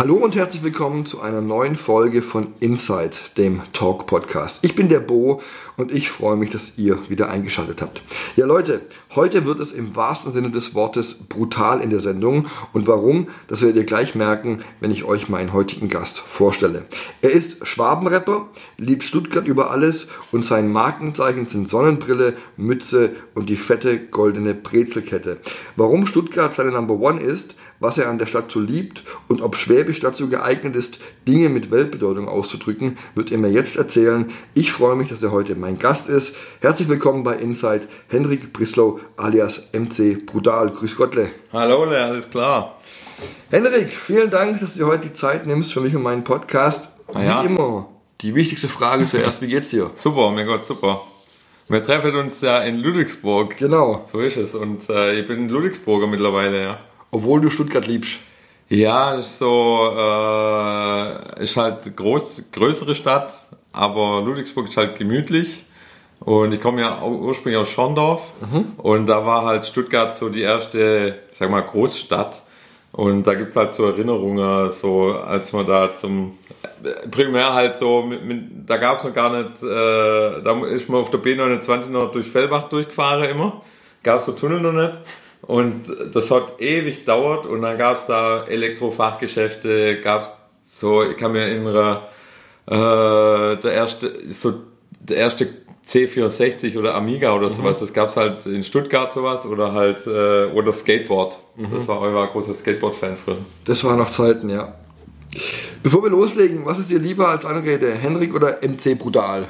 Hallo und herzlich willkommen zu einer neuen Folge von Inside, dem Talk Podcast. Ich bin der Bo und ich freue mich, dass ihr wieder eingeschaltet habt. Ja Leute, heute wird es im wahrsten Sinne des Wortes brutal in der Sendung und warum, das werdet ihr gleich merken, wenn ich euch meinen heutigen Gast vorstelle. Er ist Schwabenrapper, liebt Stuttgart über alles und sein Markenzeichen sind Sonnenbrille, Mütze und die fette goldene Brezelkette. Warum Stuttgart seine Number One ist, was er an der Stadt so liebt und ob Schwäbisch dazu geeignet ist, Dinge mit Weltbedeutung auszudrücken, wird er mir jetzt erzählen. Ich freue mich, dass er heute mein Gast ist. Herzlich willkommen bei Inside, Henrik Brislow alias MC Brutal. Grüß Gottle. Hallo, alles klar. Henrik, vielen Dank, dass du dir heute die Zeit nimmst für mich und meinen Podcast. Ja. Wie immer, die wichtigste Frage zuerst, wie geht's dir? Super, mein Gott, super. Wir treffen uns ja in Ludwigsburg. Genau, So ist es. Und äh, ich bin Ludwigsburger mittlerweile, ja. Obwohl du Stuttgart liebst. Ja, ist so, äh, ist halt groß, größere Stadt, aber Ludwigsburg ist halt gemütlich. Und ich komme ja ursprünglich aus Schorndorf und da war halt Stuttgart so die erste, ich sag mal, Großstadt. Und da gibt's halt so Erinnerungen, so als man da zum primär halt so, mit, mit, da gab's noch gar nicht, äh, da ist man auf der B29 noch durch Fellbach durchgefahren immer, gab's so Tunnel noch nicht. Und das hat ewig dauert und dann gab's da Elektrofachgeschäfte, gab's so, ich kann mir erinnern, äh, der erste, so der erste C64 oder Amiga oder sowas, das gab's halt in Stuttgart sowas oder halt, äh, oder Skateboard. Das war euer großer Skateboard-Fan früher. Das waren noch Zeiten, ja. Bevor wir loslegen, was ist dir lieber als Anrede, Henrik oder MC Brutal?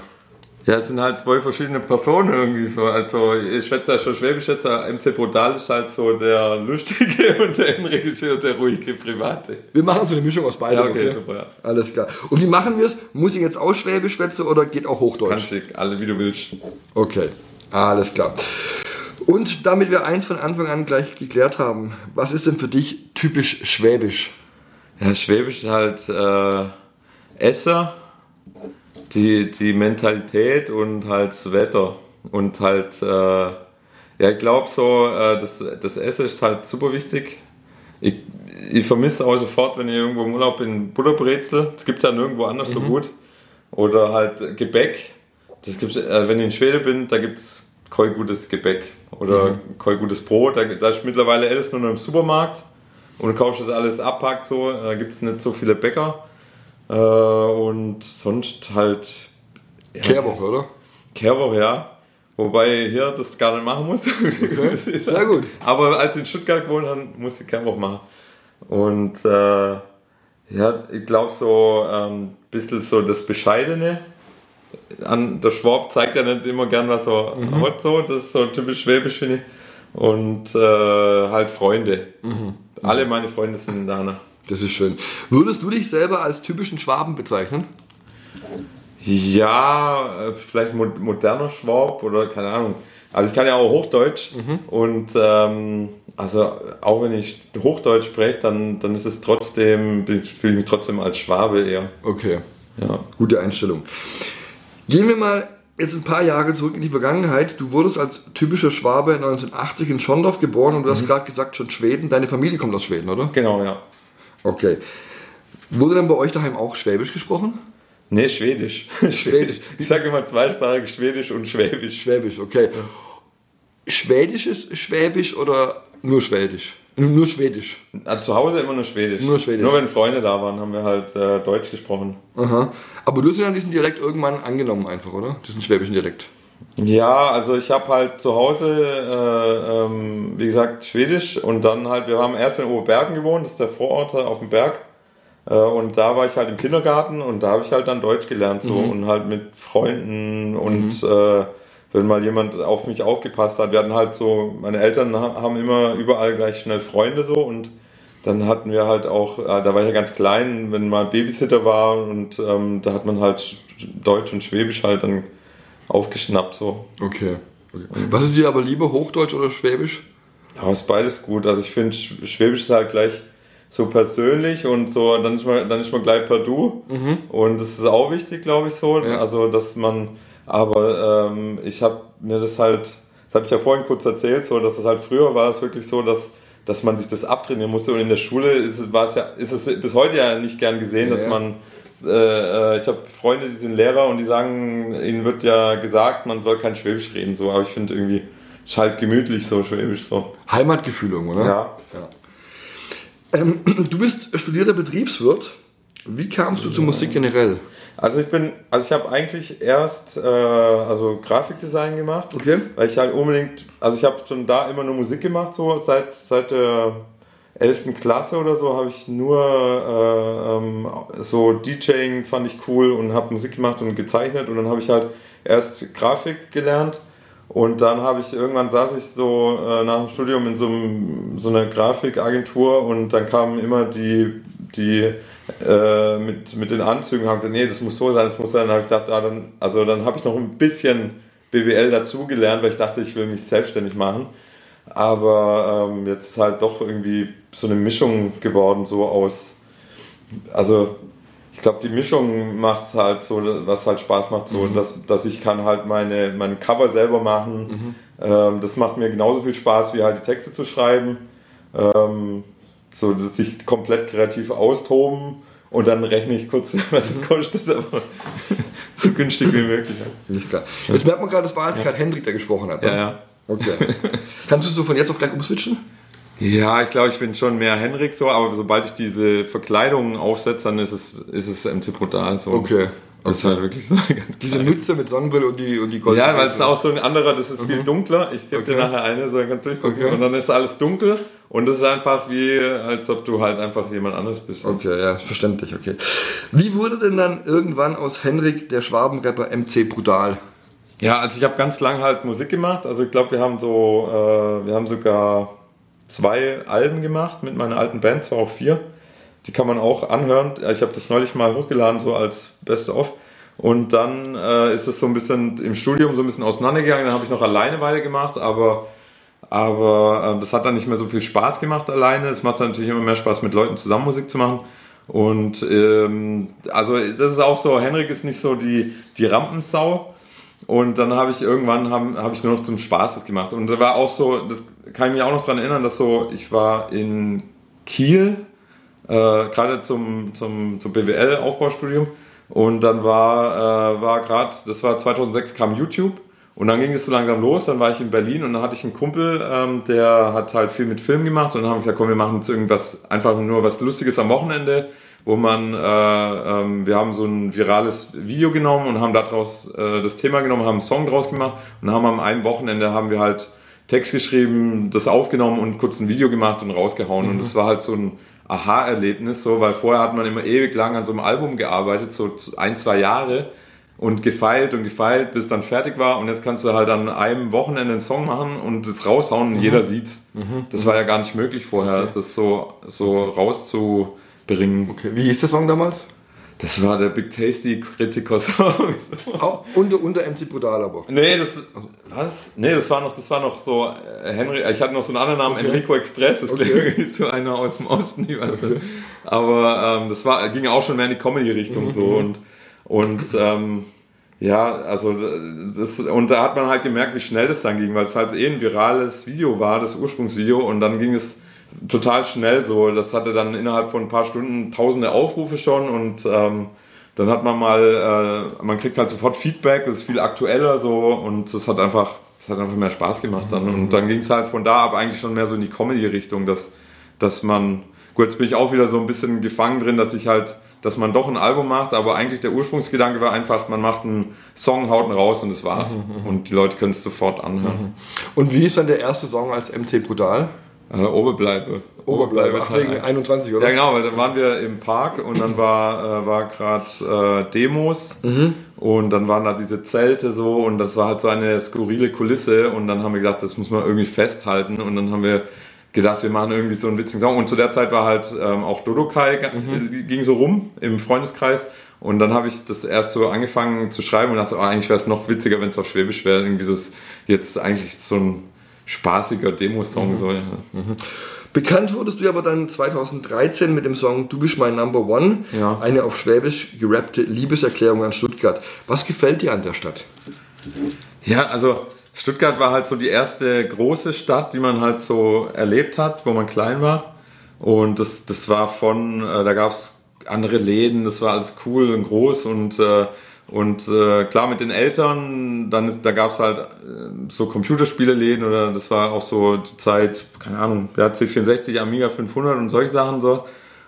Ja, es sind halt zwei verschiedene Personen irgendwie so. Also ich schätze ja schon Schwäbisch, jetzt MC Brutal ist halt so der lustige und der ist eher der ruhige Private. Wir machen so eine Mischung aus beidem, Ja, okay, okay? super, ja. Alles klar. Und wie machen wir es? Muss ich jetzt auch Schwäbisch schwätzen oder geht auch Hochdeutsch? Kannst du alle wie du willst. Okay, alles klar. Und damit wir eins von Anfang an gleich geklärt haben, was ist denn für dich typisch Schwäbisch? Ja, Schwäbisch ist halt äh, Esser, die, die Mentalität und halt das Wetter. Und halt, äh, ja, ich glaube so, äh, das, das Essen ist halt super wichtig. Ich, ich vermisse auch sofort, wenn ich irgendwo im Urlaub bin, Butterbrezel. Das gibt ja nirgendwo anders so gut. Oder halt Gebäck. Das gibt's, äh, wenn ich in Schweden bin, da gibt es kein gutes Gebäck oder kein gutes Brot. Da, da ist mittlerweile alles nur noch im Supermarkt und du kaufst das alles abpackt so. Da gibt es nicht so viele Bäcker. Äh, und sonst halt. Ja, Kehrwoche, oder? Kehrwoche, ja. Wobei ich hier das gar nicht machen musste. Sehr gut. Aber als ich in Stuttgart gewohnt habe, musste ich Kehrwoche machen. Und äh, ja, ich glaube so ein ähm, bisschen so das Bescheidene. An, der Schwab zeigt ja nicht immer gern, was er hat, so. Das ist so typisch schwäbisch, finde ich. Und äh, halt Freunde. Alle meine Freunde sind in Dana. Das ist schön. Würdest du dich selber als typischen Schwaben bezeichnen? Ja, äh, vielleicht mo- moderner Schwab oder keine Ahnung. Also ich kann ja auch Hochdeutsch und ähm, also auch wenn ich Hochdeutsch spreche, dann, dann ist es trotzdem, fühle ich mich trotzdem als Schwabe eher. Okay, Ja. gute Einstellung. Gehen wir mal jetzt ein paar Jahre zurück in die Vergangenheit. Du wurdest als typischer Schwabe 1980 in Schondorf geboren und du hast gerade gesagt, schon Schweden. Deine Familie kommt aus Schweden, oder? Genau, ja. Okay. Wurde dann bei euch daheim auch Schwäbisch gesprochen? Nee, Schwedisch. Schwedisch. Ich sage immer zweisprachig Schwedisch und Schwäbisch. Schwäbisch, okay. Schwedisch ist Schwäbisch oder nur Schwedisch? Nur Schwedisch. Zu Hause immer nur Schwedisch. Nur Schwedisch. Nur wenn Freunde da waren, haben wir halt äh, Deutsch gesprochen. Aha. Aber du hast ja diesen Dialekt irgendwann angenommen einfach, oder? Diesen schwäbischen Dialekt. Ja, also ich habe halt zu Hause, äh, ähm, wie gesagt, Schwedisch und dann halt, wir haben erst in Oberbergen gewohnt, das ist der Vorort auf dem Berg. Äh, und da war ich halt im Kindergarten und da habe ich halt dann Deutsch gelernt so und halt mit Freunden und äh, wenn mal jemand auf mich aufgepasst hat. Wir hatten halt so, meine Eltern ha- haben immer überall gleich schnell Freunde so und dann hatten wir halt auch, äh, da war ich ja ganz klein, wenn mal Babysitter war und ähm, da hat man halt Deutsch und Schwäbisch halt dann aufgeschnappt so. Okay. okay. Was ist dir aber lieber, Hochdeutsch oder Schwäbisch? Ja, ist beides gut. Also ich finde Schwäbisch ist halt gleich so persönlich und so, dann ist man, dann ist man gleich per Du. Und das ist auch wichtig, glaube ich, so. Ja. Also, dass man, aber ähm, ich habe mir das halt, das habe ich ja vorhin kurz erzählt, so, dass es halt früher war es wirklich so, dass dass man sich das abtrainieren musste und in der Schule ist es, war es ja, ist es bis heute ja nicht gern gesehen, Ja, dass man äh, äh, ich habe Freunde, die sind Lehrer und die sagen, ihnen wird ja gesagt, man soll kein Schwäbisch reden, so, aber ich finde irgendwie, es ist halt gemütlich so, Schwäbisch so. Heimatgefühl irgendwo, ne? Ja. Ähm, du bist studierter Betriebswirt. Wie kamst du zur Musik generell? Also ich bin, also ich habe eigentlich erst äh, also Grafikdesign gemacht, Okay. weil ich halt unbedingt, also ich habe schon da immer nur Musik gemacht, so seit seit der 11. Klasse oder so habe ich nur äh, ähm, so DJing fand ich cool und habe Musik gemacht und gezeichnet und dann habe ich halt erst Grafik gelernt und dann habe ich irgendwann saß ich so äh, nach dem Studium in so, einem, so einer Grafikagentur und dann kamen immer die die äh, mit, mit den Anzügen haben gesagt, nee, das muss so sein, das muss sein. Dann habe ich gedacht, ah, dann, also dann habe ich noch ein bisschen BWL dazugelernt, weil ich dachte, ich will mich selbstständig machen. Aber ähm, jetzt ist halt doch irgendwie so eine Mischung geworden, so aus, also ich glaube, die Mischung macht halt so, was halt Spaß macht, so, dass, dass ich kann halt meine, meine Cover selber machen. Ähm, das macht mir genauso viel Spaß, wie halt die Texte zu schreiben. Ähm, so, dass sich komplett kreativ austoben und dann rechne ich kurz, was es kostet, aber so günstig wie möglich. Nicht klar. Jetzt merkt man gerade, das war jetzt gerade Hendrik, der gesprochen hat. ne? Ja, ja. Okay. Kannst du so von jetzt auf gleich umswitchen? Ja, ich glaube, ich bin schon mehr Henrik so, aber sobald ich diese Verkleidungen aufsetze, dann ist es, ist es MC Brutal so. Okay. Das ist halt wirklich so ganz Diese. Mütze mit Sonnenbrille und die, und die Gold. Ja, weil es ist auch so ein anderer, das ist viel dunkler. Ich gebe dir Okay. nachher eine, so dann kannst du durchgucken. Okay. Und dann ist alles dunkel und es ist einfach wie, als ob du halt einfach jemand anderes bist. Okay, ja, verständlich, okay. Wie wurde denn dann irgendwann aus Henrik der Schwabenrapper MC Brutal? Ja, also ich habe ganz lang halt Musik gemacht. Also ich glaube, wir haben so, äh, wir haben sogar zwei Alben gemacht mit meiner alten Band, zwar auch vier. Die kann man auch anhören. Ich habe das neulich mal hochgeladen, so als Best of. Und dann äh, ist es so ein bisschen im Studium so ein bisschen auseinandergegangen. Dann habe ich noch alleine weitergemacht, aber aber äh, das hat dann nicht mehr so viel Spaß gemacht alleine. Es macht dann natürlich immer mehr Spaß, mit Leuten zusammen Musik zu machen. Und ähm, also das ist auch so, Henrik ist nicht so die, die Rampensau. Und dann habe ich irgendwann habe hab ich nur noch zum Spaß das gemacht. Und da war auch so, das kann ich mich auch noch dran erinnern, dass so, ich war in Kiel, äh, gerade zum, zum, zum BWL-Aufbaustudium. Und dann war, äh, war gerade, das war 2006 kam YouTube. Und dann ging es so langsam los, dann war ich in Berlin und dann hatte ich einen Kumpel, ähm, der hat halt viel mit Film gemacht und dann haben wir gesagt, komm, wir machen jetzt irgendwas, einfach nur was Lustiges am Wochenende, wo man, äh, ähm, wir haben so ein virales Video genommen und haben daraus äh, das Thema genommen, haben einen Song draus gemacht und haben am einem Wochenende haben wir halt Text geschrieben, das aufgenommen und kurz ein Video gemacht und rausgehauen. Und das war halt so ein Aha-Erlebnis, so, weil vorher hat man immer ewig lang an so einem Album gearbeitet, so ein, zwei Jahre und gefeilt und gefeilt, bis dann fertig war. Und jetzt kannst du halt an einem Wochenende einen Song machen und es raushauen und jeder sieht's. Das war ja gar nicht möglich vorher, das so, so rauszubringen. Okay. Wie hieß der Song damals? Das war der Big Tasty Kritiker Song. Auch unter, unter MC Brutal aber. nee, das, was? Nee, das war noch, das war noch so, äh, Henry, ich hatte noch so einen anderen Namen, Okay. Enrico Express, das Okay. klingt irgendwie so einer aus dem Osten, ich weiß nicht. Aber, ähm, das war, ging auch schon mehr in die Comedy-Richtung Mhm. so und, und, ähm, ja, also das und da hat man halt gemerkt, wie schnell das dann ging, weil es halt eh ein virales Video war, das Ursprungsvideo und dann ging es total schnell so. Das hatte dann innerhalb von ein paar Stunden tausende Aufrufe schon und ähm, dann hat man mal, äh, man kriegt halt sofort Feedback, das ist viel aktueller so und das hat einfach, das hat einfach mehr Spaß gemacht dann und dann ging es halt von da ab eigentlich schon mehr so in die Comedy-Richtung, dass, dass man, gut, jetzt bin ich auch wieder so ein bisschen gefangen drin, dass ich halt dass man doch ein Album macht, aber eigentlich der Ursprungsgedanke war einfach, man macht einen Song, haut ihn raus und das war's. Und die Leute können es sofort anhören. Und wie ist dann der erste Song als MC Brutal? Äh, Oberbleibe. Oberbleibe. Ach, wegen eins. 21, oder? Ja, genau, weil dann waren wir im Park und dann war, äh, war gerade äh, Demos und dann waren da diese Zelte so und das war halt so eine skurrile Kulisse und dann haben wir gedacht, das muss man irgendwie festhalten und dann haben wir gedacht, wir machen irgendwie so einen witzigen Song und zu der Zeit war halt ähm, auch Dodokai, g- ging so rum im Freundeskreis Und dann habe ich das erst so angefangen zu schreiben und dachte, oh, eigentlich wäre es noch witziger, wenn es auf Schwäbisch wäre. Irgendwie so jetzt eigentlich so ein spaßiger Demo-Song. Mhm. So, ja. mhm. Bekannt wurdest du aber dann 2013 mit dem Song Du bist mein Number One, ja. eine auf Schwäbisch gerappte Liebeserklärung an Stuttgart. Was gefällt dir an der Stadt? Ja, also Stuttgart war halt so die erste große Stadt, die man halt so erlebt hat, wo man klein war. Und das, das war von, äh, da gab es andere Läden, das war alles cool und groß und äh, und äh, klar mit den Eltern, dann da gab es halt äh, so Computerspieleläden oder das war auch so die Zeit, keine Ahnung, ja, C64, Amiga 500 und solche Sachen so.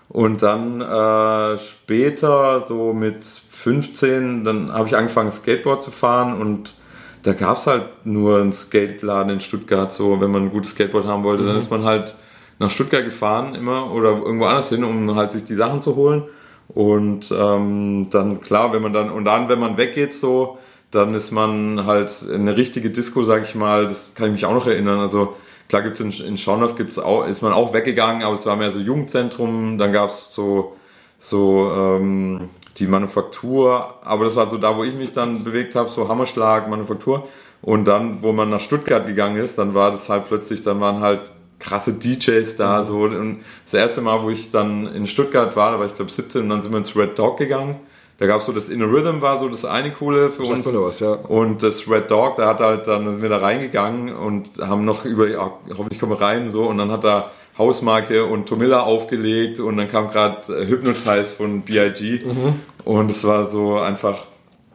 Und dann äh, später, so mit 15, dann habe ich angefangen Skateboard zu fahren und da gab es halt nur einen Skateladen in Stuttgart. So, wenn man ein gutes Skateboard haben wollte, mhm. dann ist man halt nach Stuttgart gefahren immer oder irgendwo anders hin, um halt sich die Sachen zu holen. Und ähm, dann klar, wenn man dann, und dann, wenn man weggeht so, dann ist man halt eine richtige Disco, sag ich mal, das kann ich mich auch noch erinnern. Also klar gibt's in, in Schaunow gibt's auch, ist man auch weggegangen, aber es war mehr so Jugendzentrum, dann gab's so, so ähm, die Manufaktur, aber das war so da, wo ich mich dann bewegt habe, so Hammerschlag, Manufaktur. Und dann, wo man nach Stuttgart gegangen ist, dann war das halt plötzlich, dann waren halt krasse DJs da, mhm. so. Und das erste Mal, wo ich dann in Stuttgart war, da war ich glaube 17 und dann sind wir ins Red Dog gegangen. Da gab es so das Inner Rhythm war so das eine coole für uns. Was, ja. Und das Red Dog, da hat halt dann sind wir da reingegangen und haben noch über, ja, hoffentlich kommen wir rein so und dann hat da Hausmarke und Tomilla aufgelegt und dann kam gerade äh, Hypnotize von BIG mhm. und es war so einfach,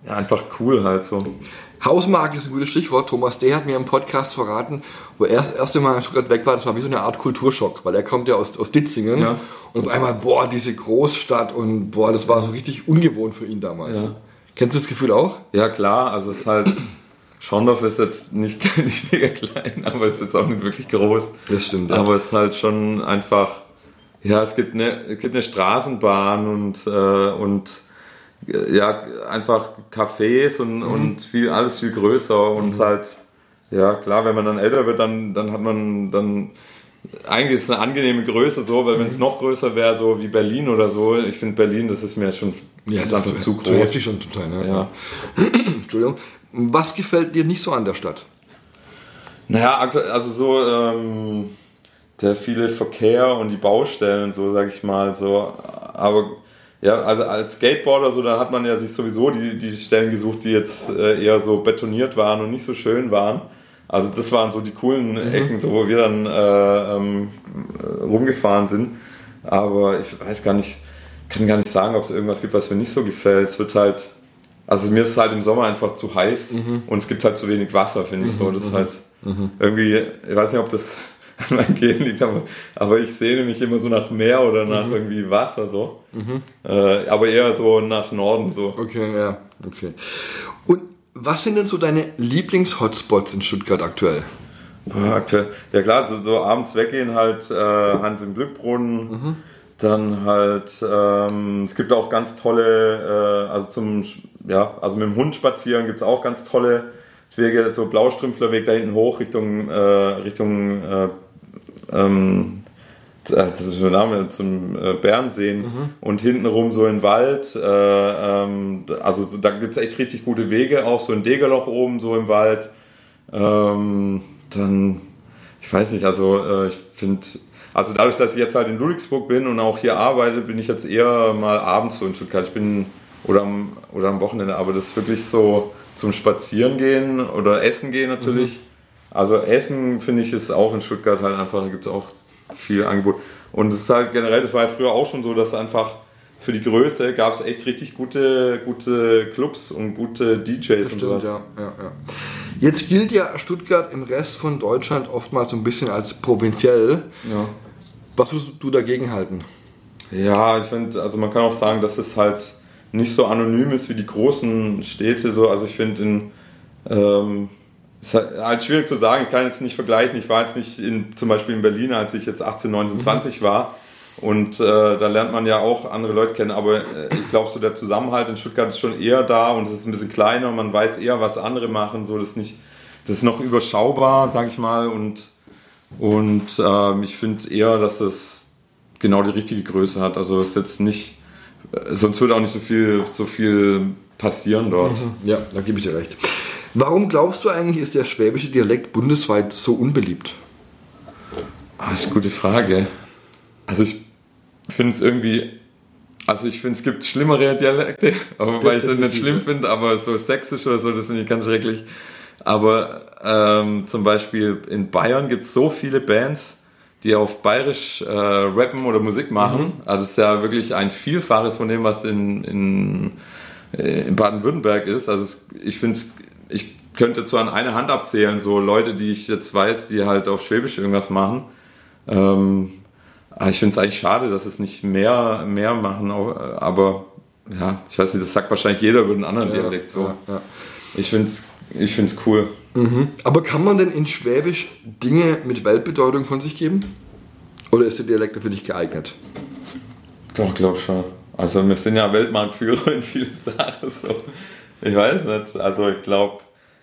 ja, einfach cool halt so. Hausmarke ist ein gutes Stichwort. Thomas D. hat mir im Podcast verraten, wo er das erste Mal in Stuttgart weg war, das war wie so eine Art Kulturschock, weil er kommt ja aus, aus Ditzingen ja. und auf einmal, boah, diese Großstadt und boah, das war so richtig ungewohnt für ihn damals. Ja. Kennst du das Gefühl auch? Ja, klar, also es ist halt, Schorndorf ist jetzt nicht, nicht mega klein, aber es ist jetzt auch nicht wirklich groß. Das stimmt. Ja. Aber es ist halt schon einfach, ja, es gibt eine, es gibt eine Straßenbahn und, äh, und ja, einfach Cafés und, mhm. und viel, alles viel größer und mhm. halt, ja, klar, wenn man dann älter wird, dann, dann hat man dann, eigentlich ist es eine angenehme Größe so, weil wenn es mhm. noch größer wäre, so wie Berlin oder so, ich finde Berlin, das ist mir schon ja, das ist zu, groß. Zu heftig schon total, ne? Ja. Entschuldigung. Was gefällt dir nicht so an der Stadt? Naja, also so, ähm, der viele Verkehr und die Baustellen, so sag ich mal, so, aber ja, also als Skateboarder so, da hat man ja sich sowieso die, die Stellen gesucht, die jetzt äh, eher so betoniert waren und nicht so schön waren. Also das waren so die coolen mhm. Ecken, so, wo wir dann äh, ähm, rumgefahren sind. Aber ich weiß gar nicht, kann gar nicht sagen, ob es irgendwas gibt, was mir nicht so gefällt. Es wird halt, also mir ist es halt im Sommer einfach zu heiß mhm. und es gibt halt zu wenig Wasser, finde ich mhm. so. Das ist halt mhm. irgendwie, ich weiß nicht, ob das an meinem Gehen liegt, aber, aber ich sehne mich immer so nach Meer oder nach mhm. irgendwie Wasser so. Mhm. Äh, aber eher so nach Norden so. Okay, ja, okay. Und was sind denn so deine Lieblings-Hotspots in Stuttgart aktuell? aktuell, ja klar, so, so, abends weggehen halt äh, Hans im Glückbrunnen. Mhm. Dann halt, ähm, es gibt auch ganz tolle, äh, also zum, ja, also mit dem Hund spazieren gibt es auch ganz tolle Wege, so Blaustrümpflerweg da hinten hoch Richtung, äh, Richtung äh, ähm, das ist der Name, zum äh, Bernseen mhm. und hintenrum so in Wald. Äh, ähm, also da gibt es echt richtig gute Wege, auch so ein Degerloch oben so im Wald. Ähm, dann, ich weiß nicht, also äh, ich finde, also dadurch, dass ich jetzt halt in Ludwigsburg bin und auch hier arbeite, bin ich jetzt eher mal abends so in Stuttgart. Ich bin, oder am, oder am Wochenende, aber das ist wirklich so zum Spazieren gehen oder Essen gehen natürlich. Mhm also Essen finde ich ist auch in Stuttgart halt einfach, da gibt es auch viel Angebot. Und es ist halt generell, das war ja früher auch schon so, dass einfach für die Größe gab es echt richtig gute, gute Clubs und gute DJs das und sowas. Ja, ja, ja. Jetzt gilt ja Stuttgart im Rest von Deutschland oftmals so ein bisschen als provinziell. Ja. Was würdest du dagegen halten? Ja, ich finde, also man kann auch sagen, dass es halt nicht so anonym ist wie die großen Städte. So. Also ich finde in ähm, ist halt schwierig zu sagen, ich kann jetzt nicht vergleichen. Ich war jetzt nicht in, zum Beispiel in Berlin, als ich jetzt 18, 19, 20 war. Und äh, da lernt man ja auch andere Leute kennen. Aber äh, ich glaube, so der Zusammenhalt in Stuttgart ist schon eher da und es ist ein bisschen kleiner und man weiß eher, was andere machen. So, das, ist nicht, das ist noch überschaubar, sage ich mal. Und, und ähm, ich finde eher, dass das genau die richtige Größe hat. Also es ist jetzt nicht äh, sonst würde auch nicht so viel, so viel passieren dort. Mhm. Ja, da gebe ich dir recht. Warum glaubst du eigentlich, ist der schwäbische Dialekt bundesweit so unbeliebt? Ah, das ist eine gute Frage. Also ich finde es irgendwie, also ich finde es gibt schlimmere Dialekte, aber weil ich das nicht schlimm finde, aber so sächsisch oder so, das finde ich ganz schrecklich. Aber ähm, zum Beispiel in Bayern gibt es so viele Bands, die auf Bayerisch äh, rappen oder Musik machen. Mhm. Also es ist ja wirklich ein Vielfaches von dem, was in, in, äh, in Baden-Württemberg ist. Also es, ich finde ich könnte zwar an einer Hand abzählen, so Leute, die ich jetzt weiß, die halt auf Schwäbisch irgendwas machen. Ähm, aber ich finde es eigentlich schade, dass es nicht mehr, mehr machen, aber ja, ich weiß nicht, das sagt wahrscheinlich jeder über einen anderen ja, Dialekt so. Ja, ja. Ich finde es ich find's cool. Mhm. Aber kann man denn in Schwäbisch Dinge mit Weltbedeutung von sich geben? Oder ist der Dialekt dafür nicht geeignet? Doch, glaube schon. Also wir sind ja Weltmarktführer in vielen Sachen. So. Ich weiß nicht. Also ich glaube,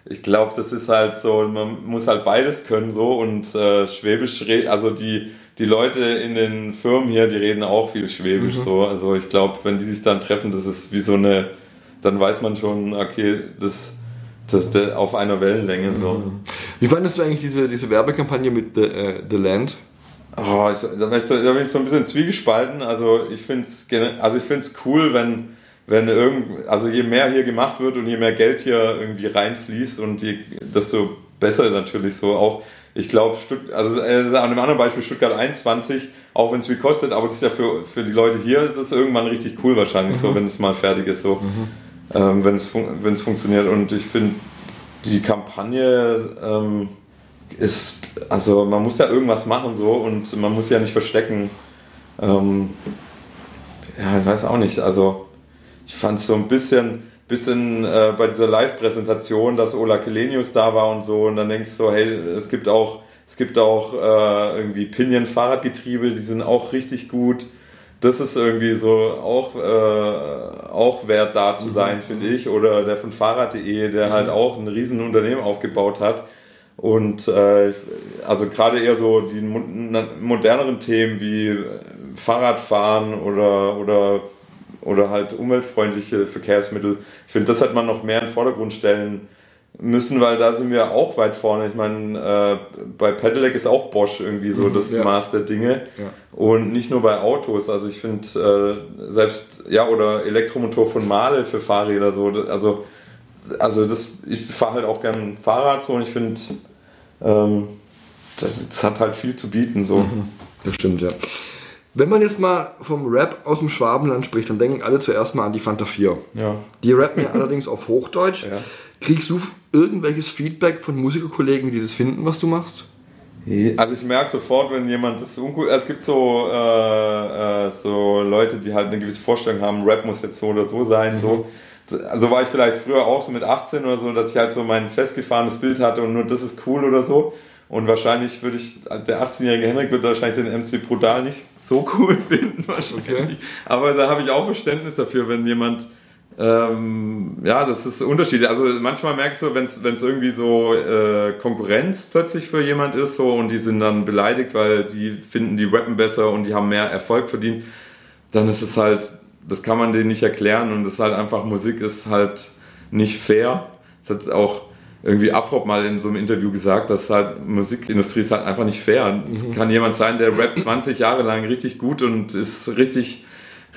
ich glaube, das ist halt so, man muss halt beides können so und äh, Schwäbisch, also die, die Leute in den Firmen hier, die reden auch viel Schwäbisch mhm. so. Also ich glaube, wenn die sich dann treffen, das ist wie so eine, dann weiß man schon, okay, das das ist auf einer Wellenlänge so. Mhm. Wie fandest du eigentlich diese, diese Werbekampagne mit The, uh, The Land? Oh, ich, da, bin ich so, da bin ich so ein bisschen zwiegespalten. Also ich finde es also cool, wenn, wenn irgend, also je mehr hier gemacht wird und je mehr Geld hier irgendwie reinfließt und je, desto besser natürlich so auch. Ich glaube, also äh, an einem anderen Beispiel Stuttgart 21, auch wenn es viel kostet, aber das ist ja für, für die Leute hier, ist es irgendwann richtig cool wahrscheinlich mhm. so, wenn es mal fertig ist so. Mhm ähm, wenn es fun funktioniert. Und ich finde, die Kampagne ähm, ist, also man muss ja irgendwas machen so und man muss ja nicht verstecken. Ähm, ja, ich weiß auch nicht. Also ich fand es so ein bisschen, bisschen äh, bei dieser Live-Präsentation, dass Ola Kelenius da war und so und dann denkst du so, hey, es gibt auch, es gibt auch äh, irgendwie Pinion-Fahrradgetriebe, die sind auch richtig gut das ist irgendwie so auch, äh, auch wert da zu mhm. sein, mhm. finde ich. Oder der von Fahrrad.de, der mhm. halt auch ein riesen Unternehmen aufgebaut hat. Und äh, also gerade eher so die moderneren Themen wie Fahrradfahren oder, oder, oder halt umweltfreundliche Verkehrsmittel. Ich finde, das hat man noch mehr in den Vordergrund stellen müssen, weil da sind wir auch weit vorne. Ich meine, äh, bei Pedelec ist auch Bosch irgendwie so mhm, das ja. Maß der Dinge. Ja. Und nicht nur bei Autos. Also ich finde, äh, selbst, ja, oder Elektromotor von Male für Fahrräder so. Also, also das, ich fahre halt auch gern Fahrrad so und ich finde, ähm, das, das, hat halt viel zu bieten. So. Mhm, das stimmt, ja. Wenn man jetzt mal vom Rap aus dem Schwabenland spricht, dann denken alle zuerst mal an die Fanta 4. Ja. Die rappen ja allerdings auf Hochdeutsch. Ja. Kriegst du irgendwelches Feedback von Musikerkollegen, die das finden, was du machst? Also ich merke sofort, wenn jemand das uncool. Es gibt so, äh, äh, so Leute, die halt eine gewisse Vorstellung haben, Rap muss jetzt so oder so sein. Mhm. So. Also war ich vielleicht früher auch so mit 18 oder so, dass ich halt so mein festgefahrenes Bild hatte und nur das ist cool oder so. Und wahrscheinlich würde ich, der 18-jährige Henrik würde wahrscheinlich den MC Brutal nicht so cool finden, wahrscheinlich. Okay. Aber da habe ich auch Verständnis dafür, wenn jemand ähm, ja, das ist unterschiedlich. Also manchmal merkst du, wenn es irgendwie so äh, Konkurrenz plötzlich für jemand ist so und die sind dann beleidigt, weil die finden, die rappen besser und die haben mehr Erfolg verdient, dann ist es halt, das kann man denen nicht erklären und das ist halt einfach, Musik ist halt nicht fair. Das hat auch irgendwie Afrop mal in so einem Interview gesagt, dass halt Musikindustrie ist halt einfach nicht fair. Es mhm. kann jemand sein, der rappt 20 Jahre lang richtig gut und ist richtig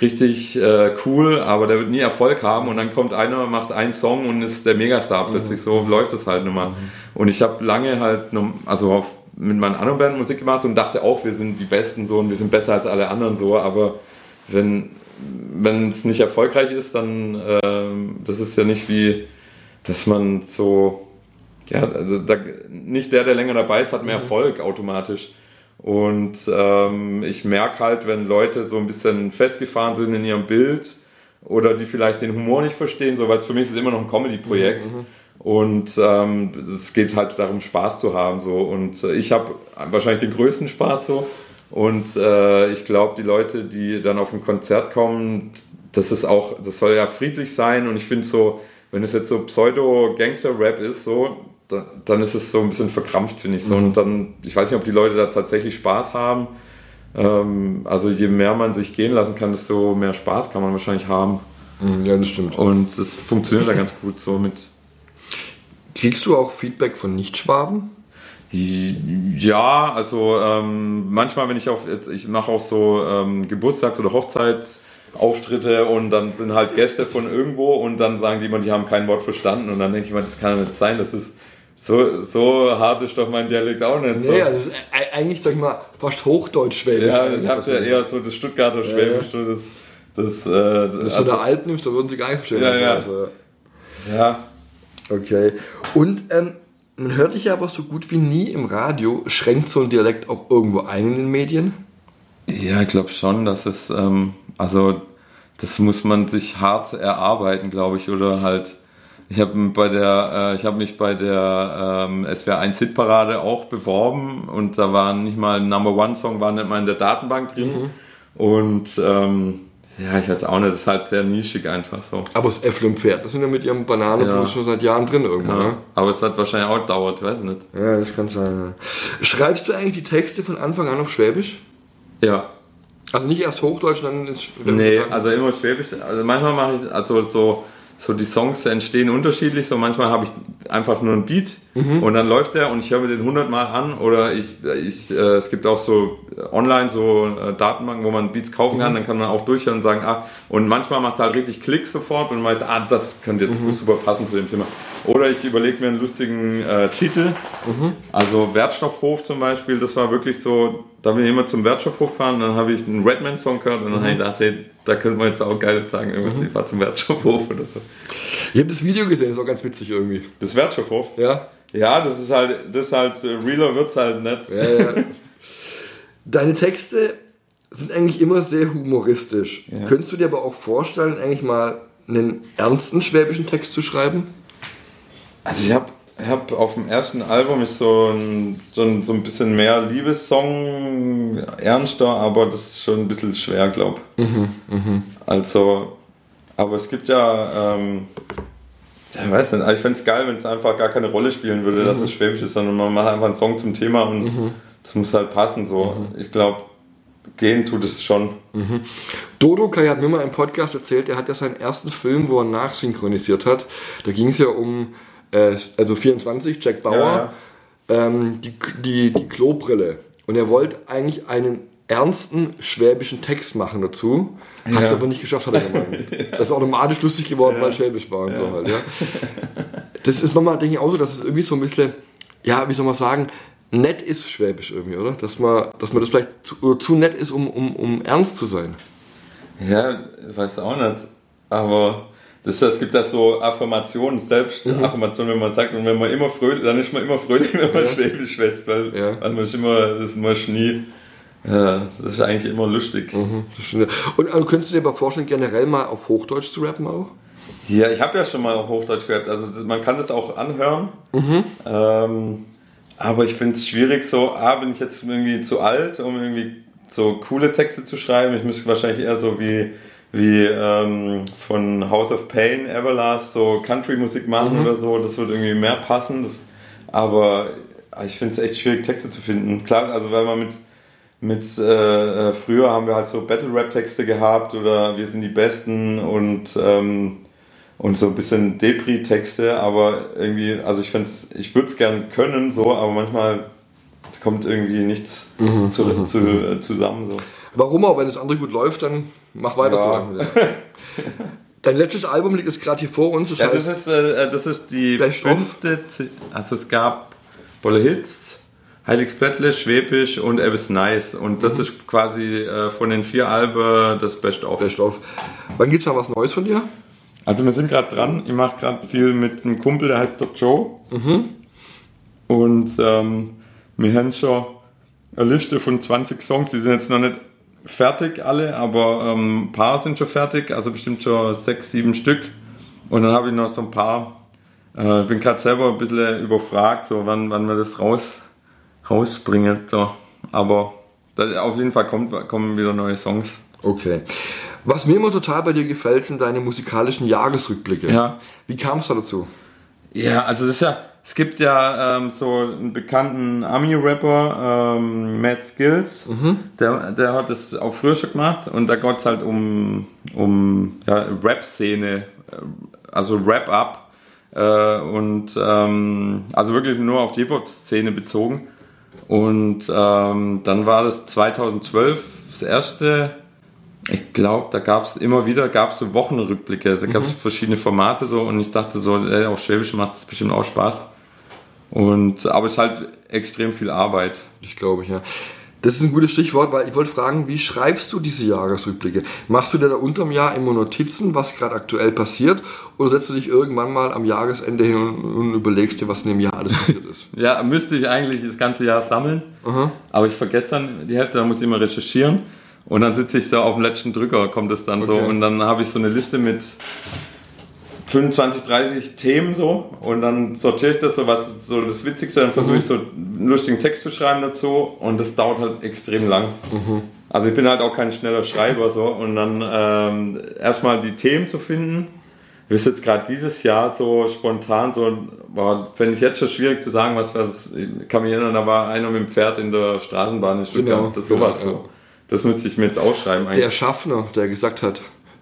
richtig äh, cool, aber der wird nie Erfolg haben und dann kommt einer, macht einen Song und ist der Megastar plötzlich. Mhm. So läuft das halt nun mal. Mhm. Und ich habe lange halt, also auf, mit meinen anderen Band Musik gemacht und dachte auch, wir sind die Besten so und wir sind besser als alle anderen so, aber wenn wenn es nicht erfolgreich ist, dann äh, das ist ja nicht wie, dass man so ja, also da, nicht der, der länger dabei ist, hat mehr mhm. Erfolg automatisch. Und ähm, ich merke halt, wenn Leute so ein bisschen festgefahren sind in ihrem Bild oder die vielleicht den Humor nicht verstehen, so weil es für mich ist immer noch ein Comedy-Projekt. Mhm. Und ähm, es geht halt darum, Spaß zu haben. So. Und äh, ich habe wahrscheinlich den größten Spaß so. Und äh, ich glaube, die Leute, die dann auf ein Konzert kommen, das ist auch, das soll ja friedlich sein. Und ich finde so, wenn es jetzt so Pseudo-Gangster-Rap ist, so, dann ist es so ein bisschen verkrampft, finde ich so. Mhm. Und dann, ich weiß nicht, ob die Leute da tatsächlich Spaß haben. Ähm, also je mehr man sich gehen lassen kann, desto mehr Spaß kann man wahrscheinlich haben. Mhm, Ja, das stimmt. Und das funktioniert da ganz gut so mit. Kriegst du auch Feedback von Nichtschwaben? Ja, also ähm, manchmal, wenn ich auf, jetzt- ich mache auch so ähm, Geburtstags- oder Hochzeitsauftritte und dann sind halt Gäste von irgendwo und dann sagen die immer, die haben kein Wort verstanden und dann denke ich mir, das kann ja nicht sein, das ist so, so hart ist doch mein Dialekt auch nicht. So. Nee, also das ist e- eigentlich, sag ich mal, fast Hochdeutsch-Schwäbisch. ja, ich was ja eher so das Stuttgarter Schwäbisch, so das, das, äh, Wenn du also, so eine Alp nimmst, da würden sie gar nicht verstehen. Ja, ja. sagst, ja, Okay. Und ähm, man hört dich ja aber so gut wie nie im Radio. Schränkt so ein Dialekt auch irgendwo ein in den Medien? Ja, ich glaube schon, dass es, ähm, also das muss man sich hart erarbeiten, glaube ich, oder halt. Ich habe bei der, äh, ich habe mich bei der ähm, SWR 1 Hitparade auch beworben und da war nicht mal ein Number One Song, war nicht mal in der Datenbank drin. Und ähm, ja, ich weiß auch nicht, das ist halt sehr nischig einfach so. Aber das und Pferd, das sind ja mit ihrem Bananenbrust Ja. schon seit Jahren drin irgendwo, Ja. ne? Aber es hat wahrscheinlich auch gedauert, weiß nicht. Ja, das kann sein. Ja. Schreibst du eigentlich die Texte von Anfang an auf Schwäbisch? Ja, Also nicht erst Hochdeutsch, dann ins Schwäbisch? Nee, also immer Schwäbisch. Also manchmal mache ich, also so, so die Songs entstehen unterschiedlich. So manchmal habe ich einfach nur einen Beat und dann läuft der und ich höre mir den 100 Mal an. Oder ich, ich, äh, es gibt auch so online so äh, Datenbanken, wo man Beats kaufen kann. Dann kann man auch durchhören und sagen, ah, und manchmal macht halt richtig Klick sofort und man sagt, ah, das könnte jetzt super passen zu dem Thema. Oder ich überlege mir einen lustigen äh, Titel. Also Wertstoffhof zum Beispiel, das war wirklich so, da bin ich immer zum Wertstoffhof gefahren und dann habe ich einen Redman-Song gehört und dann habe ich gedacht, hey, da könnte man jetzt auch geil sagen, irgendwas, ich fahre zum Wertstoffhof oder so. Ich habe das Video gesehen, ist auch ganz witzig irgendwie. Das Wertstoffhof? Ja? Ja, das ist halt, das ist halt, äh, realer wird's halt nicht. Ja, ja. Deine Texte sind eigentlich immer sehr humoristisch. Könntest du dir aber auch vorstellen, eigentlich mal einen ernsten schwäbischen Text zu schreiben? Also ich habe hab auf dem ersten Album ist so ein, so ein, so ein bisschen mehr Liebessong, ernster, aber das ist schon ein bisschen schwer, glaube ich. Also, aber es gibt ja, ähm, ich weiß nicht, ich fände es geil, wenn es einfach gar keine Rolle spielen würde, dass es Schwäbisch ist, sondern man macht einfach einen Song zum Thema und das muss halt passen. So, ich glaube, gehen tut es schon. Dodo Kai hat mir mal im Podcast erzählt, er hat ja seinen ersten Film, wo er nachsynchronisiert hat. Da ging es ja um, äh, also 24, Jack Bauer, ähm, die, die, die Klobrille. Und er wollte eigentlich einen ernsten schwäbischen Text machen dazu. Hat es Ja. aber nicht geschafft, hat er gemeint. Das ist automatisch lustig geworden, weil Schwäbisch war und so halt, ja. Das ist manchmal, denke ich, auch so, dass es irgendwie so ein bisschen, ja, wie soll man sagen, nett ist Schwäbisch irgendwie, oder? Dass man, dass man das vielleicht zu, zu nett ist, um, um, um ernst zu sein. Ja, ich weiß auch nicht. Aber das, es gibt da so Affirmationen, Selbstaffirmationen, wenn man sagt, und wenn man immer fröhlich, dann ist man immer fröhlich, wenn man Schwäbisch schwätzt, weil, Ja. weil man ist immer, das ist man nie, ja, das ist eigentlich immer lustig. Stimmt. Und also, könntest du dir aber vorstellen, generell mal auf Hochdeutsch zu rappen auch? Ja, ich habe ja schon mal auf Hochdeutsch gehört, also man kann das auch anhören, ähm, aber ich finde es schwierig so, A, bin ich jetzt irgendwie zu alt, um irgendwie so coole Texte zu schreiben, ich müsste wahrscheinlich eher so wie, wie ähm, von House of Pain, Everlast, so Country-Musik machen oder so, das würde irgendwie mehr passen, das, aber ich finde es echt schwierig, Texte zu finden. Klar, also weil man mit mit äh, äh, früher haben wir halt so Battle Rap Texte gehabt oder wir sind die Besten und ähm, und so ein bisschen Depri Texte, aber irgendwie, also ich find's, ich würde es gern können, so, aber manchmal kommt irgendwie nichts zu, zu, äh, zusammen. So. Warum auch? Wenn das andere gut läuft, dann mach weiter Ja. so. Dein letztes Album liegt jetzt gerade hier vor uns. Das Ja, heißt, das ist, äh, das ist die Best fünfte, also es gab Bolle Hits, Heiligsplättle, Schwäbisch und Elvis Nice und das ist quasi äh, von den vier Alben das Best of. Best of. Wann gibt's mal was Neues von dir? Also wir sind gerade dran. Ich mache gerade viel mit einem Kumpel, der heißt Dr. Joe. Und ähm, wir haben schon eine Liste von 20 Songs. Die sind jetzt noch nicht fertig alle, aber ähm, ein paar sind schon fertig. Also bestimmt schon sechs, sieben Stück. Und dann habe ich noch so ein paar. Äh, bin gerade selber ein bisschen überfragt, so wann, wann wir das raus, rausbringen. So. Aber da, auf jeden Fall kommt, kommen wieder neue Songs. Okay. Was mir immer total bei dir gefällt, sind deine musikalischen Jahresrückblicke. Ja. Wie kam es da dazu? Ja, also das ist ja Es gibt ja ähm, so einen bekannten Ami-Rapper, ähm, Matt Skills, der, der hat das auch früher schon gemacht und da geht es halt um, um ja, Rap-Szene, äh, also Rap-Up äh, und ähm, also wirklich nur auf die Hip-Hop-Szene bezogen. Und ähm, dann war das 2012 das erste, ich glaube, da gab es immer wieder, gab es so Wochenrückblicke, da gab es verschiedene Formate so und ich dachte so, ey, auf Schwäbisch macht es bestimmt auch Spaß. Und, aber es ist halt extrem viel Arbeit. Ich glaube, ja. Das ist ein gutes Stichwort, weil ich wollte fragen, wie schreibst du diese Jahresrückblicke? Machst du dir da unterm Jahr immer Notizen, was gerade aktuell passiert? Oder setzt du dich irgendwann mal am Jahresende hin und, überlegst dir, was in dem Jahr alles passiert ist? Ja, müsste ich eigentlich das ganze Jahr sammeln, aber ich vergesse dann die Hälfte, dann muss ich immer recherchieren und dann sitze ich so auf dem letzten Drücker, kommt es dann so Okay. und dann habe ich so eine Liste mit 25, 30 Themen so und dann sortiere ich das so, was ist so das Witzigste, dann versuche ich so einen lustigen Text zu schreiben dazu und das dauert halt extrem lang. Also ich bin halt auch kein schneller Schreiber so und dann ähm, erstmal die Themen zu finden. Wie ist jetzt gerade dieses Jahr so spontan so, war, fände ich jetzt schon schwierig zu sagen, was was ich kann mich erinnern, da war einer mit dem Pferd in der Straßenbahn in Stuttgart, Genau, das sowas genau, so. Das müsste ich mir jetzt aufschreiben eigentlich. Der Schaffner, der gesagt hat,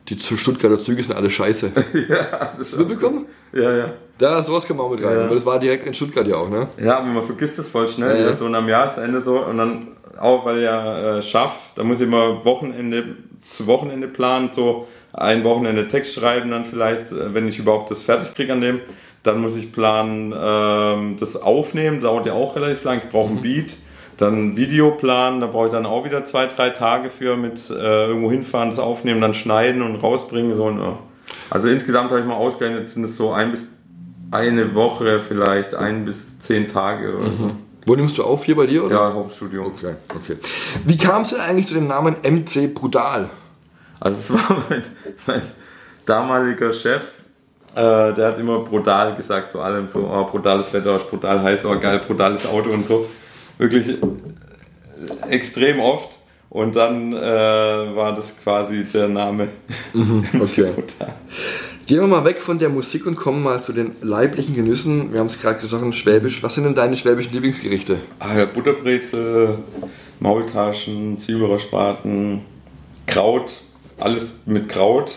die zu Stuttgarter Züge sind alle scheiße. Hast du mitbekommen? Ja, ja. Da, sowas kann man auch mit rein, Ja. weil das war direkt in Stuttgart ja auch, ne? Ja, aber man vergisst das voll schnell, Ja, ja. so am Jahresende so und dann auch, weil ja äh, schaff, da muss ich immer Wochenende zu Wochenende planen, so ein Wochenende Text schreiben dann vielleicht, äh, wenn ich überhaupt das fertig kriege an dem, dann muss ich planen, ähm, das Aufnehmen, dauert ja auch relativ lang, ich brauche ein Beat, dann Video planen, da brauche ich dann auch wieder zwei, drei Tage für mit äh, irgendwo hinfahren, das aufnehmen, dann schneiden und rausbringen, so und, äh. Also insgesamt habe ich mal ausgerechnet, sind es so ein bis eine Woche vielleicht, ein bis zehn Tage oder so. Wo nimmst du auf? Hier bei dir, oder? Ja, Hauptstudio. Okay, okay. Wie kam es denn eigentlich zu dem Namen MC Brutal? Also es war mein, mein damaliger Chef, äh, der hat immer brutal gesagt zu allem, so oh, brutales Wetter, brutal heiß, oh geil, brutales Auto und so. Wirklich äh, extrem oft. Und dann äh, war das quasi der Name. Okay. Brutal. Gehen wir mal weg von der Musik und kommen mal zu den leiblichen Genüssen. Wir haben es gerade gesagt, Schwäbisch. Was sind denn deine schwäbischen Lieblingsgerichte? Ah ja, Butterbrezel, Maultaschen, Zwiebelröstspaten, Kraut, alles mit Kraut.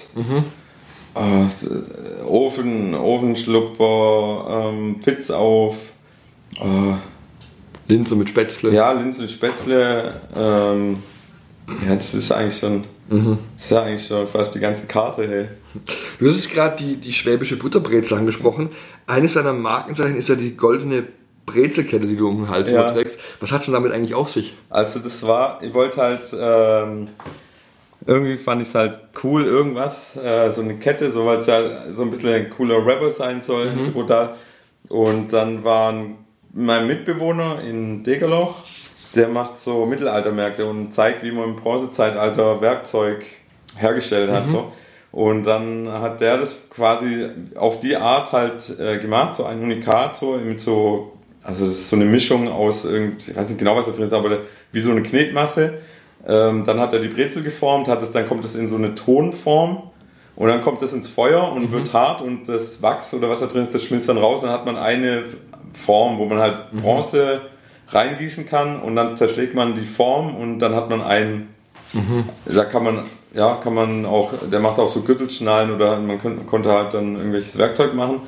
S- äh, Ofen, Ofenschlupfer, ähm, Pizza auf, äh, Linse mit Spätzle. ja, Linsen, Spätzle, ähm, ja, das ist eigentlich schon, das ist ja eigentlich schon fast die ganze Karte, hey. Du hast gerade die, die schwäbische Butterbrezel angesprochen. Eines deiner Markenzeichen ist ja die goldene Brezelkette, die du um den Hals Ja. trägst. Was hat es denn damit eigentlich auf sich? Also das war, ich wollte halt, ähm, irgendwie fand ich es halt cool, irgendwas, äh, so eine Kette, so weil es ja so ein bisschen ein cooler Rapper sein soll, so brutal. Und dann waren mein Mitbewohner in Degerloch, der macht so Mittelaltermärkte und zeigt, wie man im Bronzezeitalter Werkzeug hergestellt hat. So. Und dann hat der das quasi auf die Art halt äh, gemacht, so ein Unikat, so mit so, also das ist so eine Mischung aus irgend, ich weiß nicht genau, was da drin ist, aber wie so eine Knetmasse. Ähm, dann hat er die Brezel geformt, hat es, dann kommt es in so eine Tonform und dann kommt es ins Feuer und wird hart und das Wachs oder was da drin ist, das schmilzt dann raus. Dann hat man eine Form, wo man halt Bronze reingießen kann und dann zerschlägt man die Form und dann hat man ein da kann man, ja, kann man auch, der macht auch so Gürtelschnallen oder man kon konnte halt dann irgendwelches Werkzeug machen.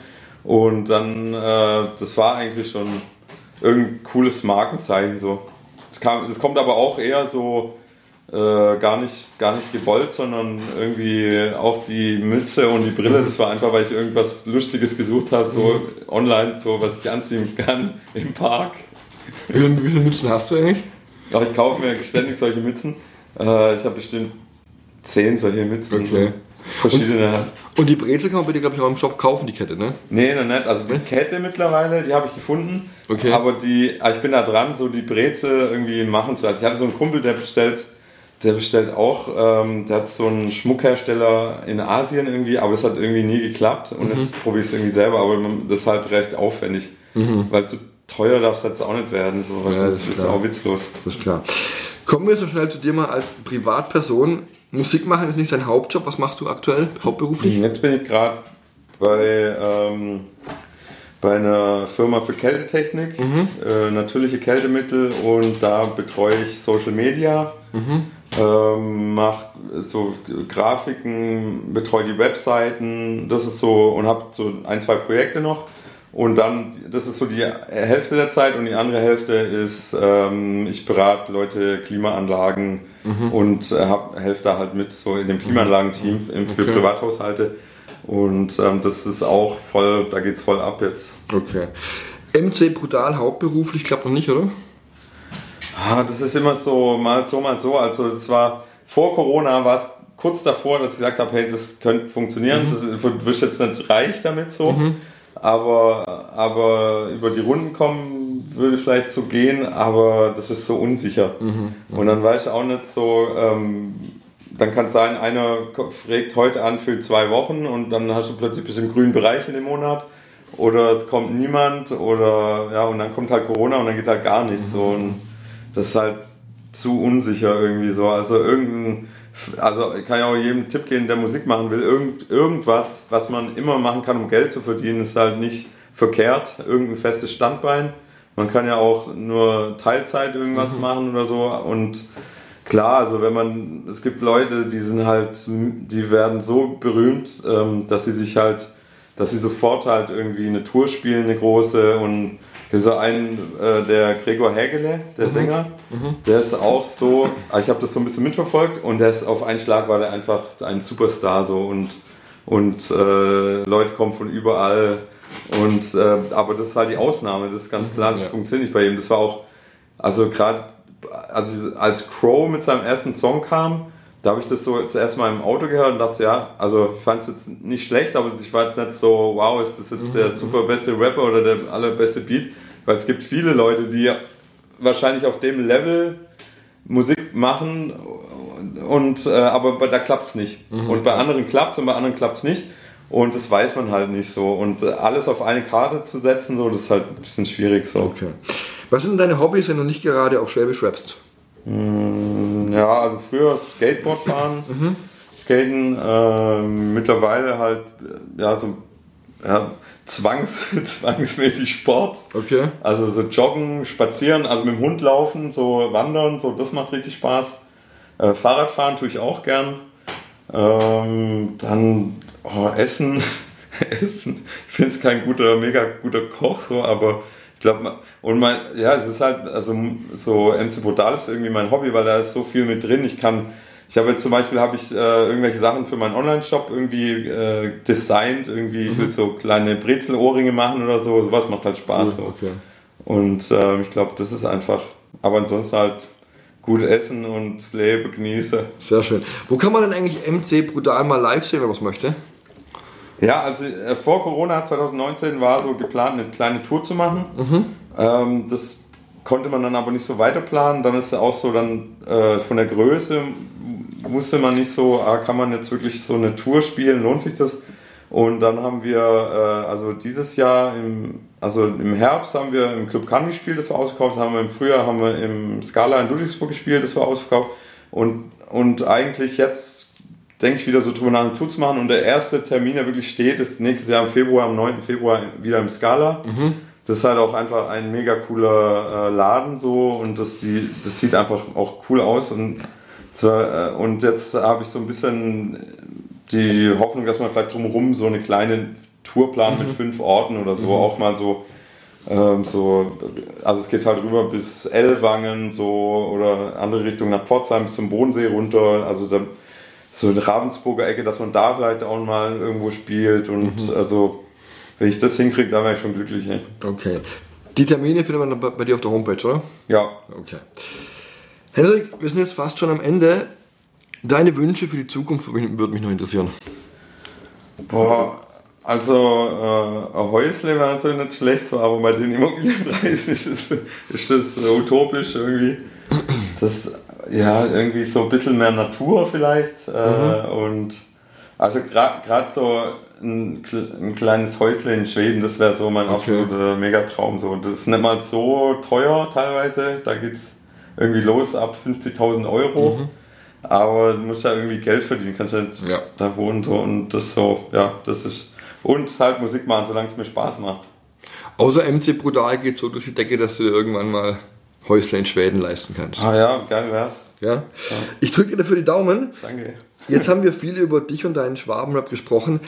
Und dann, äh, das war eigentlich schon irgendein cooles Markenzeichen so. Das, kam, das kommt aber auch eher so äh, gar, nicht, gar nicht gewollt, sondern irgendwie auch die Mütze und die Brille, das war einfach, weil ich irgendwas Lustiges gesucht habe, so online, so was ich anziehen kann im Park. Wie viele, wie viele Mützen hast du eigentlich? Aber ich kaufe mir ständig solche Mützen. Äh, ich habe bestimmt zehn solche Mützen. Okay. Verschiedene. Und die Brezel kann man bei dir, glaube ich, auch im Shop kaufen, die Kette, ne? nee, noch nicht. Also die Kette mittlerweile, die habe ich gefunden. Okay. Aber die, ah, ich bin da dran, so die Brezel irgendwie machen zu. Also ich hatte so einen Kumpel, der bestellt, der bestellt auch, ähm, der hat so einen Schmuckhersteller in Asien irgendwie, aber es hat irgendwie nie geklappt. Und Mhm. jetzt probiere ich es irgendwie selber, aber das ist halt recht aufwendig. Weil zu teuer darf es jetzt auch nicht werden. So, weil Mhm. Ja, das ist ist auch witzlos. Das ist klar. Kommen wir so schnell zu dir mal als Privatperson. Musik machen ist nicht dein Hauptjob. Was machst du aktuell hauptberuflich? Jetzt bin ich gerade bei, ähm, bei einer Firma für Kältetechnik, äh, natürliche Kältemittel und da betreue ich Social Media, ähm, mache so Grafiken, betreue die Webseiten, das ist so und habe so ein, zwei Projekte noch. Und dann, das ist so die Hälfte der Zeit und die andere Hälfte ist, ähm, ich berate Leute Klimaanlagen und äh, helfe da halt mit so in dem Klimaanlagenteam im- für Okay. Privathaushalte. Und ähm, das ist auch voll, da geht's voll ab jetzt. Okay. MC Brutal hauptberuflich klappt noch nicht, oder? Ah, das ist immer so, mal so, mal so. Also das war vor Corona war es kurz davor, dass ich gesagt habe, hey, das könnte funktionieren. Das, du wirst jetzt nicht reich damit so. Aber, aber über die Runden kommen würde vielleicht so gehen, aber das ist so unsicher. Und dann weiß ich auch nicht so, ähm, dann kann es sein, einer fragt heute an für zwei Wochen und dann hast du plötzlich bis im grünen Bereich in dem Monat. Oder es kommt niemand oder ja, und dann kommt halt Corona und dann geht halt gar nichts. So. Und das ist halt zu unsicher irgendwie so. Also irgendein, also ich kann ja auch jedem Tipp geben, der Musik machen will, irgend, irgendwas, was man immer machen kann, um Geld zu verdienen, ist halt nicht verkehrt. Irgendein festes Standbein. Man kann ja auch nur Teilzeit irgendwas machen oder so. Und klar, also wenn man, es gibt Leute, die sind halt, die werden so berühmt, ähm, dass sie sich halt, dass sie sofort halt irgendwie eine Tour spielen, eine große und so ein, äh, der Gregor Hägele, der Sänger, der ist auch so, ich habe das so ein bisschen mitverfolgt und der ist auf einen Schlag war der einfach ein Superstar so und, und äh, Leute kommen von überall und äh, aber das ist halt die Ausnahme, das ist ganz klar, das Ja. funktioniert nicht bei ihm. Das war auch, also gerade also als Crow mit seinem ersten Song kam, da habe ich das so zuerst mal im Auto gehört und dachte, ja, also ich fand es jetzt nicht schlecht, aber ich war jetzt nicht so, wow, ist das jetzt der super beste Rapper oder der allerbeste Beat, weil es gibt viele Leute, die wahrscheinlich auf dem Level Musik machen und äh, aber bei- da klappt es nicht. Und bei anderen klappt es und bei anderen klappt es nicht. Und das weiß man halt nicht so. Und äh, alles auf eine Karte zu setzen, so, das ist halt ein bisschen schwierig so. Okay. Was sind deine Hobbys, wenn du nicht gerade auf Schwäbisch rappst? Ja, also früher Skateboard fahren, Skaten, ähm, mittlerweile halt, äh, ja, so ja, zwangs, zwangsmäßig Sport. Okay. Also so joggen, spazieren, also mit dem Hund laufen, so wandern, so das macht richtig Spaß. Äh, Fahrradfahren tue ich auch gern. Ähm, dann oh, Essen. Essen. Ich bin jetzt kein guter, mega guter Koch, so, aber ich glaube, und mein, ja, es ist halt, also so MC Brutal ist irgendwie mein Hobby, weil da ist so viel mit drin. Ich kann, ich habe jetzt zum Beispiel habe ich äh, irgendwelche Sachen für meinen Online-Shop irgendwie äh, designt, irgendwie, ich will so kleine Brezelohrringe machen oder so, sowas macht halt Spaß. So. Okay. Und ähm, ich glaube, das ist einfach, aber ansonsten halt gut essen und das Leben genießen. Sehr schön. Wo kann man denn eigentlich MC Brutal mal live sehen, wenn man es möchte? Ja, also äh, vor Corona 2019 war so geplant, eine kleine Tour zu machen. Ähm, das konnte man dann aber nicht so weiter planen. Dann ist auch so dann äh, von der Größe wusste man nicht so, ah, kann man jetzt wirklich so eine Tour spielen, lohnt sich das? Und dann haben wir, äh, also dieses Jahr, im, also im Herbst haben wir im Club Cannes gespielt, das war ausverkauft, haben wir im Frühjahr haben wir im Scala in Ludwigsburg gespielt, das war ausverkauft. Und, und eigentlich jetzt denke ich wieder so drüber nach, eine Tour zu machen. Und der erste Termin, der wirklich steht, ist nächstes Jahr im Februar, am 9. Februar wieder im Scala. Das ist halt auch einfach ein mega cooler äh, Laden so und das, die, das sieht einfach auch cool aus. Und, zwar, äh, und jetzt habe ich so ein bisschen die Hoffnung, dass man vielleicht drumherum so eine kleine Tour plant mit fünf Orten oder so, auch mal so ähm, so, also es geht halt rüber bis Ellwangen so oder andere Richtung nach Pforzheim bis zum Bodensee runter. Also da, so eine Ravensburger Ecke, dass man da vielleicht auch mal irgendwo spielt und also wenn ich das hinkriege, dann wäre ich schon glücklich. Ne? Okay. Die Termine findet man bei dir auf der Homepage, oder? Ja, Okay. Henrik, wir sind jetzt fast schon am Ende. Deine Wünsche für die Zukunft würden mich noch interessieren. Boah, also äh, ein Häusle wäre natürlich nicht schlecht, aber bei den Immobilienpreisen ist das, ist das utopisch irgendwie. Das, ja, irgendwie so ein bisschen mehr Natur vielleicht. Äh, Und also gerade so ein, ein kleines Häusle in Schweden, das wäre so mein Okay. absoluter Megatraum. So. Das ist nicht mal so teuer teilweise, da geht es irgendwie los ab 50.000 Euro. Aber du musst ja irgendwie Geld verdienen, kannst ja nicht Ja. da wohnen so und das so, ja, das ist. Und halt Musik machen, solange es mir Spaß macht. Außer MC Brutal geht so durch die Decke, dass du dir irgendwann mal Häusle in Schweden leisten kannst. Ah ja, geil wär's. Ja? Ich drücke dir dafür die Daumen. Danke. Jetzt haben wir viel über dich und deinen Schwabenrap gesprochen.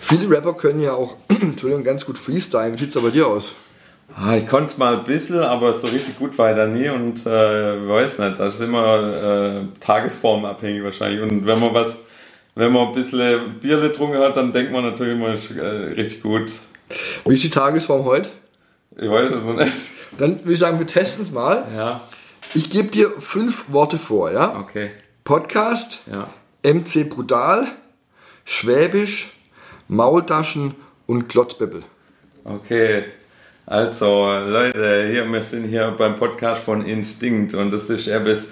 Viele Rapper können ja auch, Entschuldigung, ganz gut freestylen. Wie sieht's aber bei dir aus? Ah, ich konnte es mal ein bisschen, aber so richtig gut war ich da nie und äh, weiß nicht, das ist immer äh, tagesformabhängig wahrscheinlich. Und wenn man was, wenn man ein bisschen Bier getrunken hat, dann denkt man natürlich immer äh, richtig gut. Wie ist die Tagesform heute? Ich weiß es noch nicht. Dann würde ich sagen, wir testen es mal. Ja, Ich gebe dir fünf Worte vor, ja? okay. Podcast, Ja. MC Brutal, Schwäbisch, Maultaschen und Klotzbeppel. Okay, also Leute, hier, wir sind hier beim Podcast von Instinct und das ist etwas,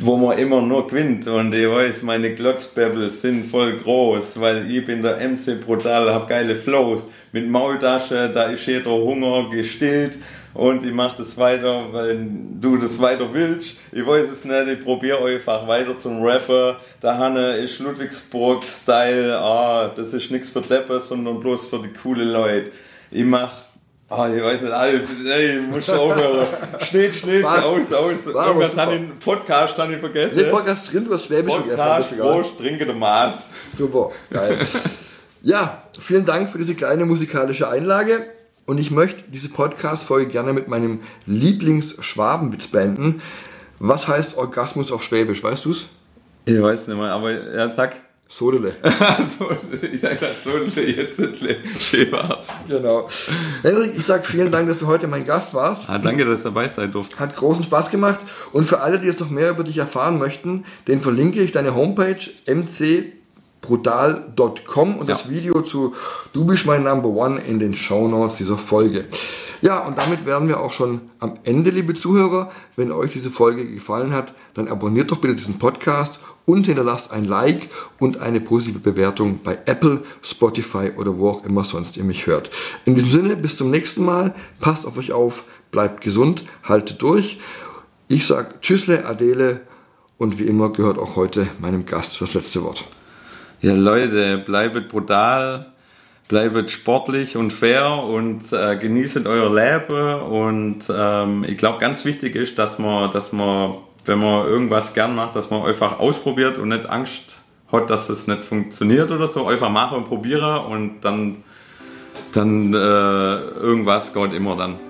wo man immer nur gewinnt und ich weiß, meine Glotzbäbbel sind voll groß, weil ich bin der MC Brutal, hab geile Flows. Mit Maultasche, da ist jeder Hunger gestillt und ich mach das weiter, weil du das weiter willst. Ich weiß es nicht, ich probiere einfach weiter zum Rapper. Der Hanne ist Ludwigsburg-Style, ah, das ist nichts für Deppe, sondern bloß für die coole Leute. Ich mach Ah, ich weiß nicht, ey, ey, ich muss aufhören. Schnitt, Schnitt, aus, aus. War Irgendwas habe ich, Podcast habe ich vergessen. Nee, Podcast drin, du hast Schwäbisch vergessen. Podcast, trinke der Maß. Super, geil. ja, vielen Dank für diese kleine musikalische Einlage. Und ich möchte diese Podcast-Folge gerne mit meinem Lieblings-Schwabenwitz beenden. Was heißt Orgasmus auf Schwäbisch, weißt du's? Ich weiß nicht mehr, aber ja, sag. Sodele. so, ich sag das so, jetzt schön war's. genau. Henrik, ich sage vielen Dank, dass du heute mein Gast warst. Ah, danke, dass ihr dabei sein durfte. Hat großen Spaß gemacht. Und für alle, die jetzt noch mehr über dich erfahren möchten, den verlinke ich deine Homepage mcbrutal.com und das Ja. Video zu Du bist mein Number One in den Shownotes dieser Folge. Ja, und damit wären wir auch schon am Ende, liebe Zuhörer. Wenn euch diese Folge gefallen hat, dann abonniert doch bitte diesen Podcast und hinterlasst ein Like und eine positive Bewertung bei Apple, Spotify oder wo auch immer sonst ihr mich hört. In diesem Sinne, bis zum nächsten Mal. Passt auf euch auf, bleibt gesund, haltet durch. Ich sage Tschüssle, Adele und wie immer gehört auch heute meinem Gast das letzte Wort. Ja, Leute, bleibt brutal, bleibt sportlich und fair und äh, genießt euer Leben. Und ähm, ich glaube, ganz wichtig ist, dass man, dass man, wenn man irgendwas gern macht, dass man einfach ausprobiert und nicht Angst hat, dass es nicht funktioniert oder so. Einfach machen und probieren und dann, dann äh, irgendwas geht immer dann.